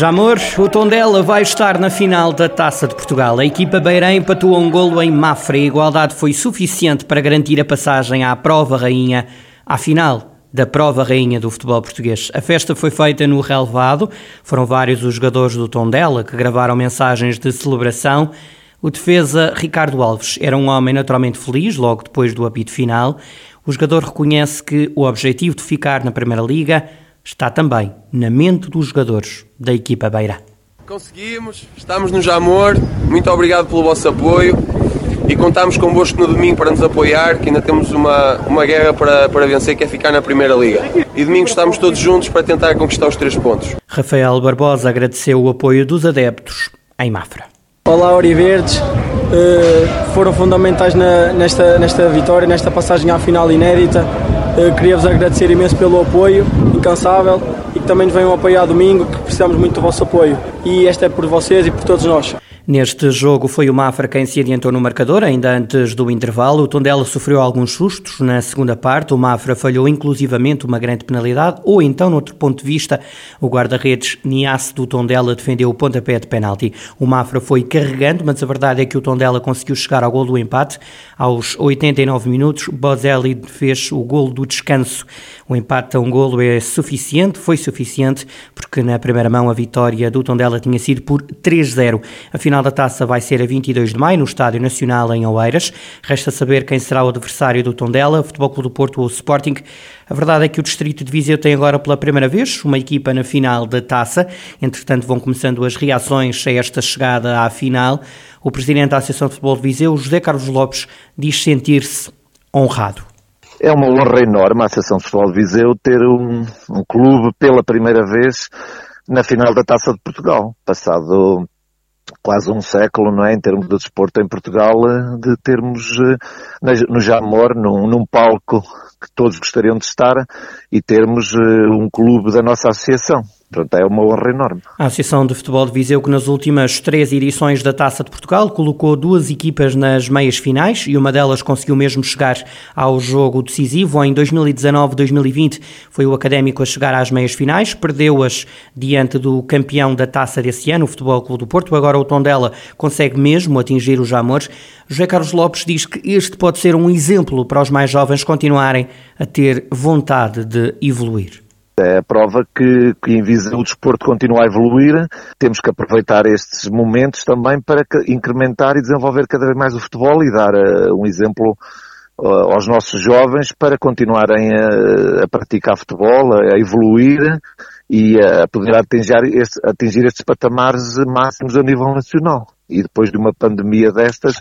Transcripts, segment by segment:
Jamor, o Tondela vai estar na final da Taça de Portugal. A equipa beirã empatou um golo em Mafra e a igualdade foi suficiente para garantir a passagem à prova rainha à final da prova rainha do futebol português. A festa foi feita no relevado, foram vários os jogadores do Tondela que gravaram mensagens de celebração. O defesa Ricardo Alves era um homem naturalmente feliz logo depois do apito final. O jogador reconhece que o objetivo de ficar na Primeira Liga está também na mente dos jogadores da equipa Beira. Conseguimos, estamos no Jamor. Muito obrigado pelo vosso apoio e contamos convosco no domingo para nos apoiar, que ainda temos uma, uma guerra para, para vencer, que é ficar na Primeira Liga. E domingo estamos todos juntos para tentar conquistar os três pontos. Rafael Barbosa agradeceu o apoio dos adeptos em Mafra. Olá, Oriverdes. Uh, foram fundamentais na, nesta, nesta vitória, nesta passagem à final inédita. Uh, Queria-vos agradecer imenso pelo apoio incansável e que também nos venham apoiar domingo, que precisamos muito do vosso apoio. E esta é por vocês e por todos nós. Neste jogo foi o Mafra quem se adiantou no marcador, ainda antes do intervalo. O Tondela sofreu alguns sustos na segunda parte. O Mafra falhou inclusivamente uma grande penalidade, ou então, noutro ponto de vista, o guarda-redes Niasse do Tondela defendeu o pontapé de penalti. O Mafra foi carregando, mas a verdade é que o Tondela conseguiu chegar ao gol do empate. Aos 89 minutos, Bozelli fez o gol do descanso. O empate a um golo é suficiente, foi suficiente, porque na primeira mão a vitória do Tondela tinha sido por 3-0. Afinal, final da taça vai ser a 22 de maio no Estádio Nacional em Oeiras. Resta saber quem será o adversário do Tondela, Futebol Clube do Porto ou Sporting. A verdade é que o Distrito de Viseu tem agora pela primeira vez uma equipa na final da taça. Entretanto, vão começando as reações a esta chegada à final. O presidente da Associação de Futebol de Viseu, José Carlos Lopes, diz sentir-se honrado. É uma honra enorme a Associação Futebol de Viseu ter um, um clube pela primeira vez na final da Taça de Portugal. Passado quase um século, não é, em termos de desporto em Portugal, de termos eh, no Jamor, num, num palco que todos gostariam de estar, e termos eh, um clube da nossa associação. Portanto, é uma honra enorme. A Associação de Futebol de Viseu, que nas últimas três edições da Taça de Portugal colocou duas equipas nas meias finais e uma delas conseguiu mesmo chegar ao jogo decisivo. Em 2019-2020 foi o Académico a chegar às meias finais, perdeu-as diante do campeão da Taça desse ano, o Futebol Clube do Porto. Agora o Tondela consegue mesmo atingir os Jamores. José Carlos Lopes diz que este pode ser um exemplo para os mais jovens continuarem a ter vontade de evoluir. É a prova que, que o desporto continua a evoluir, temos que aproveitar estes momentos também para incrementar e desenvolver cada vez mais o futebol e dar uh, um exemplo uh, aos nossos jovens para continuarem a, a praticar futebol, a, a evoluir e a poder atingir, este, atingir estes patamares máximos a nível nacional. E depois de uma pandemia destas,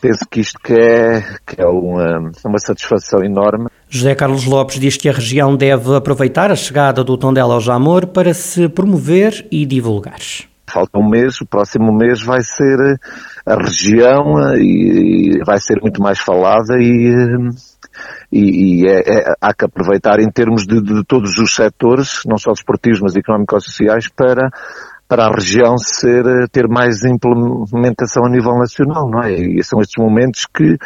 penso que isto que é, que é uma, uma satisfação enorme. José Carlos Lopes diz que a região deve aproveitar a chegada do Tondela ao Jamor para se promover e divulgar. Falta um mês, o próximo mês vai ser a região e, e vai ser muito mais falada e, e, e é, é, há que aproveitar em termos de, de todos os setores, não só desportivos, mas económicos e sociais, para para a região ser, ter mais implementação a nível nacional, não é? E são estes momentos que,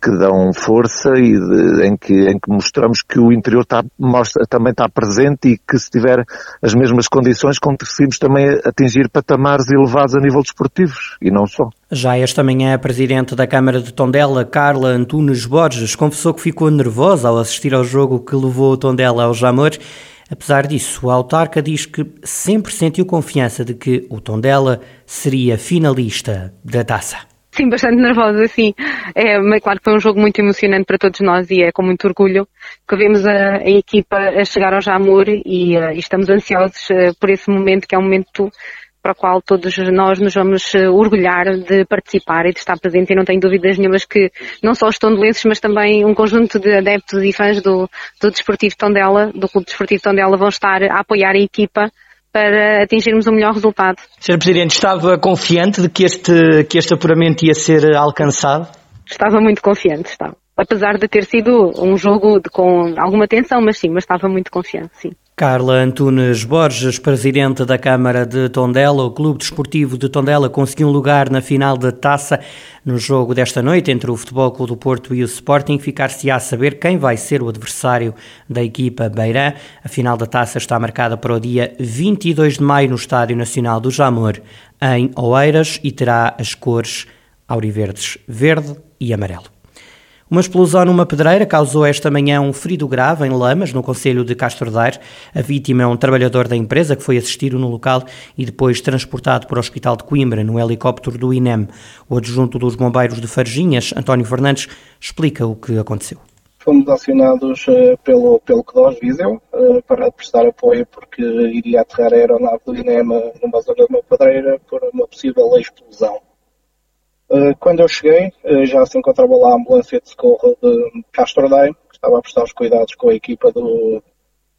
que dão força e de, em, que, em que mostramos que o interior está, mostra, também está presente e que se tiver as mesmas condições conseguimos também atingir patamares elevados a nível desportivo e não só. Já esta manhã a Presidente da Câmara de Tondela, Carla Antunes Borges, confessou que ficou nervosa ao assistir ao jogo que levou o Tondela ao Jamor Apesar disso, a autarca diz que sempre sentiu confiança de que o Tondela seria finalista da taça. Sim, bastante nervosa, sim. É, mas claro que foi um jogo muito emocionante para todos nós e é com muito orgulho que vemos a, a equipa a chegar ao Jamor e, uh, e estamos ansiosos uh, por esse momento que é um momento para o qual todos nós nos vamos eh, orgulhar de participar e de estar presente e não tenho dúvidas nenhumas que não só os tondelenses, mas também um conjunto de adeptos e fãs do, do Desportivo Tondela, do Clube Desportivo Tondela, vão estar a apoiar a equipa para atingirmos o melhor resultado. Sr. Presidente, estava confiante de que este, que este apuramento ia ser alcançado? Estava muito confiante, estava. Apesar de ter sido um jogo de, com alguma tensão, mas sim, mas estava muito confiante, sim. Carla Antunes Borges, presidente da Câmara de Tondela, o Clube Desportivo de Tondela conseguiu um lugar na final da taça. No jogo desta noite entre o Futebol Clube do Porto e o Sporting, ficar-se a saber quem vai ser o adversário da equipa Beirã. A final da taça está marcada para o dia 22 de maio no Estádio Nacional do Jamor, em Oeiras, e terá as cores auriverdes verde e amarelo. Uma explosão numa pedreira causou esta manhã um ferido grave em Lamas, no Conselho de Castro Daire. A vítima é um trabalhador da empresa que foi assistido no local e depois transportado para o Hospital de Coimbra, no helicóptero do INEM. O adjunto dos bombeiros de Farginhas, António Fernandes, explica o que aconteceu. Fomos acionados uh, pelo, pelo CDOS Viseu uh, para prestar apoio porque iria aterrar a aeronave do INEM numa zona de uma pedreira por uma possível explosão. Eh, quando eu cheguei, eh, já se encontrava lá a ambulância de socorro de Castro Daire, que estava a prestar os cuidados com a equipa do.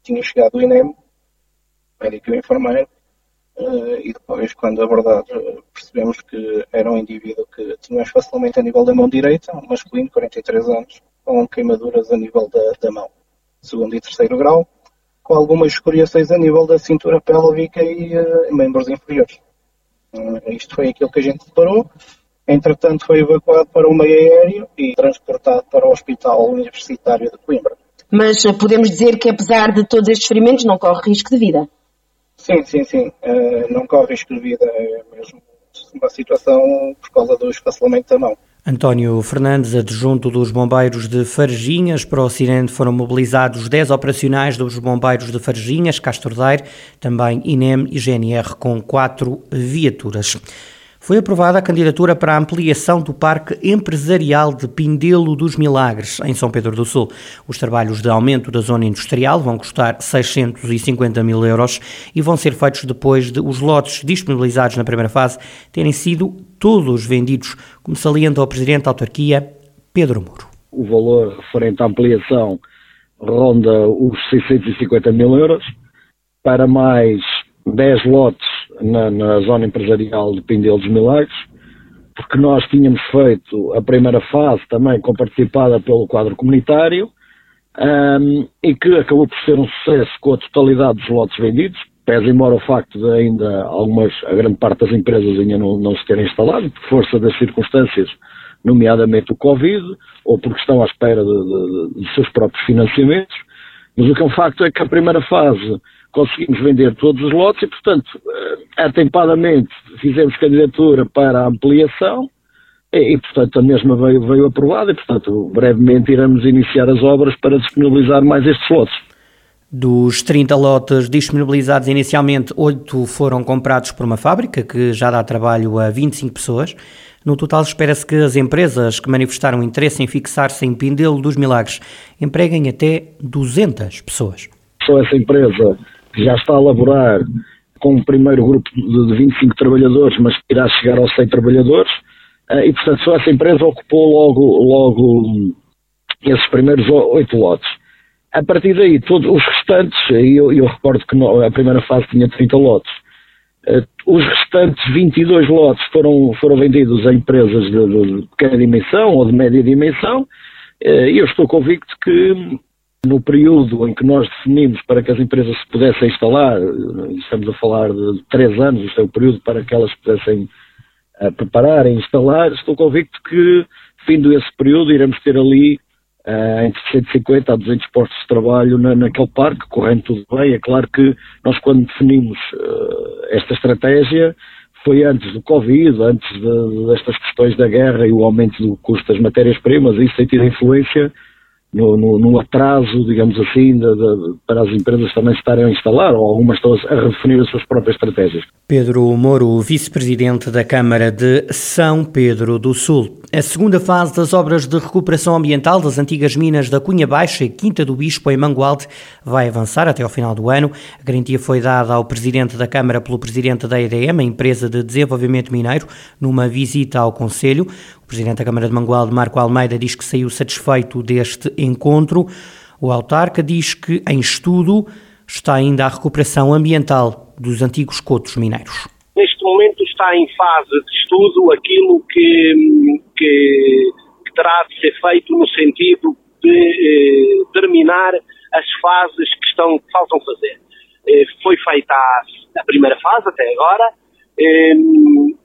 tinha chegado do INEM, médico e enfermeiro, eh, e depois, quando a verdade percebemos que era um indivíduo que tinha facilmente a nível da mão direita, um masculino, 43 anos, com queimaduras a nível da, da mão, segundo e terceiro grau, com algumas escoriações a nível da cintura pélvica e uh, membros inferiores. Uh, isto foi aquilo que a gente deparou. Entretanto, foi evacuado para o meio aéreo e transportado para o Hospital Universitário de Coimbra. Mas eh, podemos dizer que, apesar de todos estes ferimentos, não corre risco de vida? Sim, sim, sim. Uh, não corre risco de vida. É mesmo uma situação por causa do esfacelamento da mão. António Fernandes, adjunto dos bombeiros de Farginhas. Para o acidente foram mobilizados 10 operacionais dos bombeiros de Farginhas, Castordeiro, também INEM e GNR com quatro viaturas foi aprovada a candidatura para a ampliação do Parque Empresarial de Pindelo dos Milagres, em São Pedro do Sul. Os trabalhos de aumento da zona industrial vão custar 650 mil euros e vão ser feitos depois de os lotes disponibilizados na primeira fase terem sido todos vendidos, como salienta o Presidente da Autarquia, Pedro Muro. O valor referente à ampliação ronda os 650 mil euros. Para mais 10 lotes na, na zona empresarial de Pindel dos Milagres, porque nós tínhamos feito a primeira fase também com participada pelo quadro comunitário um, e que acabou por ser um sucesso com a totalidade dos lotes vendidos, pese embora o facto de ainda algumas, a grande parte das empresas ainda não, não se terem instalado, por força das circunstâncias, nomeadamente o Covid, ou porque estão à espera de, de, de seus próprios financiamentos. Mas o que é um facto é que a primeira fase conseguimos vender todos os lotes e, portanto, eh, atempadamente fizemos candidatura para a ampliação e, portanto, a mesma veio, veio aprovada e, portanto, brevemente iremos iniciar as obras para disponibilizar mais estes lotes. Dos 30 lotes disponibilizados inicialmente, 8 foram comprados por uma fábrica que já dá trabalho a 25 pessoas. No total, espera-se que as empresas que manifestaram interesse em fixar-se em Pindelo dos Milagres empreguem até 200 pessoas. Só essa empresa que já está a elaborar com um primeiro grupo de 25 trabalhadores, mas que irá chegar aos 100 trabalhadores, eh, e portanto só essa empresa ocupou logo, logo esses primeiros oito lotes. A partir daí, todos os restantes, e eu, eu, recordo que a primeira fase tinha 30 lotes, eh, os restantes 22 lotes foram, foram vendidos a empresas de, de pequena dimensão ou de média dimensão, eh, e eu estou convicto que no período em que nós definimos para que as empresas se pudessem instalar, estamos a falar de três anos, este é o período para que elas pudessem uh, preparar e instalar, estou convicto que, findo esse período, iremos ter ali uh, entre 150 a 200 postos de trabalho na, naquele parque, correndo tudo bem. É claro que nós, quando definimos uh, esta estratégia, foi antes do Covid, antes de, destas questões da guerra e o aumento do custo das matérias-primas, isso tem tido influência no, no, no atraso, digamos assim, de, de, para as empresas também se estarem a instalar, ou algumas estão a redefinir as suas próprias estratégias. Pedro Moro, vice-presidente da Câmara de São Pedro do Sul. A segunda fase das obras de recuperação ambiental das antigas minas da Cunha Baixa e Quinta do Bispo, em Mangualde, vai avançar até ao final do ano. A garantia foi dada ao presidente da Câmara pelo presidente da EDM, a empresa de desenvolvimento mineiro, numa visita ao Conselho. Presidente da Câmara de Mangualde, Marco Almeida, diz que saiu satisfeito deste encontro. O autarca diz que em estudo está ainda a recuperação ambiental dos antigos cotos mineiros. Neste momento está em fase de estudo aquilo que, que, que terá de ser feito no sentido de eh, terminar as fases que, estão, que faltam fazer. Eh, foi feita a, a, primeira fase até agora,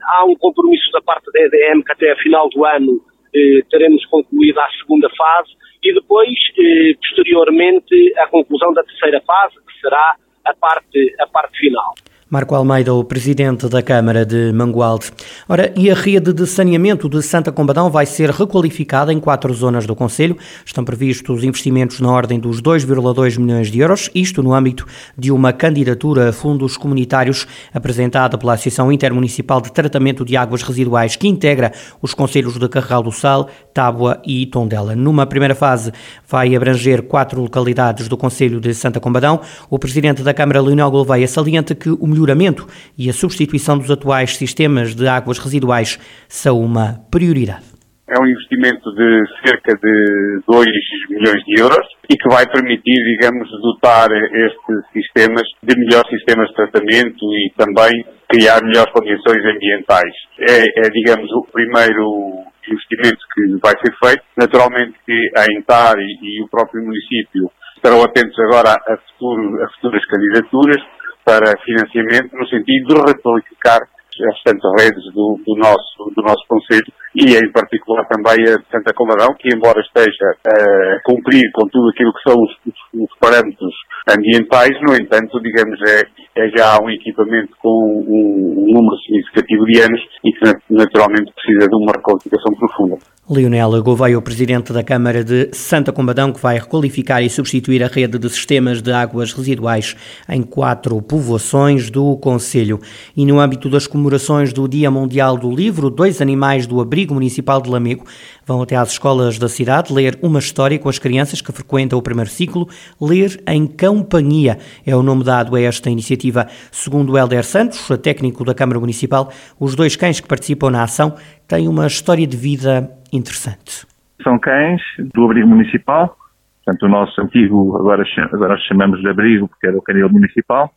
há um compromisso da parte da EDM que até a final do ano eh, teremos concluído a segunda fase e depois, eh, posteriormente, a conclusão da terceira fase, que será a parte, a parte final. Marco Almeida, o presidente da Câmara de Mangualde. Ora, e a rede de saneamento de Santa Combadão vai ser requalificada em quatro zonas do Conselho. Estão previstos investimentos na ordem dos 2,2 milhões de euros, isto no âmbito de uma candidatura a fundos comunitários apresentada pela Associação Intermunicipal de Tratamento de Águas Residuais, que integra os Conselhos de Carral do Sal, Tábua e Tondela. Numa primeira fase, vai abranger quatro localidades do Conselho de Santa Combadão. O presidente da Câmara, Leonel Gouveia, salienta que o melhoramento e a substituição dos atuais sistemas de águas residuais são uma prioridade. É um investimento de cerca de 2 milhões de euros e que vai permitir, digamos, dotar estes sistemas de melhores sistemas de tratamento e também criar melhores condições ambientais. É, é digamos, o primeiro investimento que vai ser feito. Naturalmente que a ENTAR e, e o próprio município estarão atentos agora a, futuro, a futuras candidaturas para financiamento no sentido de requalificar as restantes redes do, do, nosso, do nosso Conselho e em particular também a de Santa Comadão, que embora esteja a cumprir com tudo aquilo que são os, os, os parâmetros ambientais, no entanto, digamos, é, é já um equipamento com um, um número significativo de anos e que naturalmente precisa de uma requalificação profunda. Leonel Gouveia, o presidente da Câmara de Santa Combadão, que vai requalificar e substituir a rede de sistemas de águas residuais em quatro povoações do Conselho. E no âmbito das comemorações do Dia Mundial do Livro, dois animais do Abrigo Municipal de Lamego vão até às escolas da cidade ler uma história com as crianças que frequentam o primeiro ciclo, Ler em Companhia. É o nome dado a esta iniciativa. Segundo Helder Santos, técnico da Câmara Municipal, os dois cães que participam na ação têm uma história de vida interessante. São cães do abrigo municipal, portanto o nosso antigo, agora, agora chamamos de abrigo porque era o canil municipal.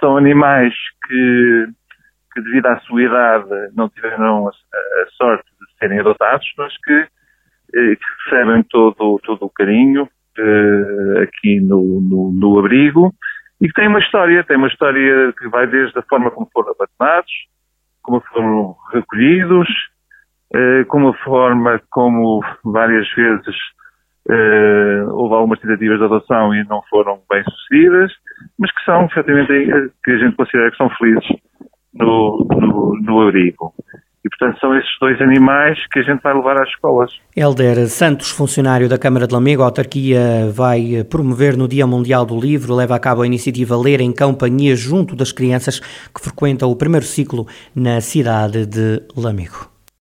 São animais que, que devido à sua idade não tiveram a, a sorte de serem adotados, mas que, eh, que recebem todo, todo o carinho eh, aqui no, no, no abrigo e que tem uma história, tem uma história que vai desde a forma como foram abandonados, como foram recolhidos, com uma forma como várias vezes eh, houve algumas tentativas de adoção e não foram bem sucedidas, mas que são, efetivamente, eh, que a gente considera que são felizes no, no, no abrigo. E, portanto, são esses dois animais que a gente vai levar às escolas. Helder Santos, funcionário da Câmara de Lamego, a autarquia vai promover no Dia Mundial do Livro, leva a cabo a iniciativa Ler em Companhia junto das crianças que frequentam o primeiro ciclo na cidade de Lamego.